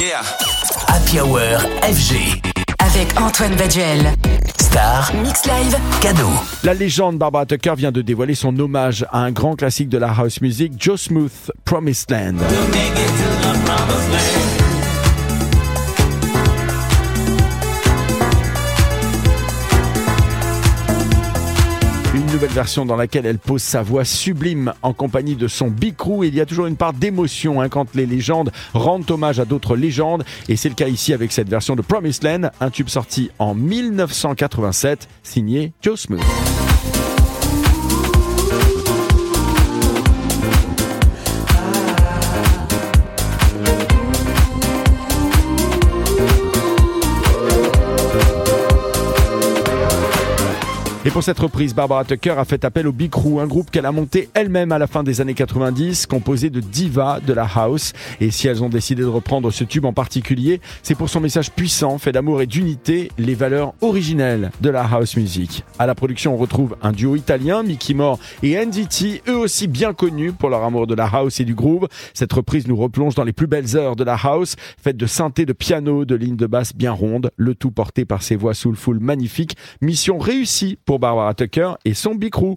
Yeah. Happy Hour FG. Avec Antoine Baduel. Star. Mix Live. Cadeau. La légende Barbara Tucker vient de dévoiler son hommage à un grand classique de la house music, Joe Smooth, Promised Land. Nouvelle version dans laquelle elle pose sa voix sublime en compagnie de son big crew. Il y a toujours une part d'émotion hein, quand les légendes rendent hommage à d'autres légendes. Et c'est le cas ici avec cette version de Promised Land, un tube sorti en 1987, signé Joe Smooth. Et pour cette reprise, Barbara Tucker a fait appel au Big Crew, un groupe qu'elle a monté elle-même à la fin des années 90, composé de divas de la house. Et si elles ont décidé de reprendre ce tube en particulier, c'est pour son message puissant, fait d'amour et d'unité, les valeurs originelles de la house music. À la production, on retrouve un duo italien, Mickey Moore et NDT, eux aussi bien connus pour leur amour de la house et du groove. Cette reprise nous replonge dans les plus belles heures de la house, faite de synthé, de piano, de lignes de basse bien rondes, le tout porté par ses voix soulful magnifiques. Mission réussie pour Barbara Tucker et son bicrou.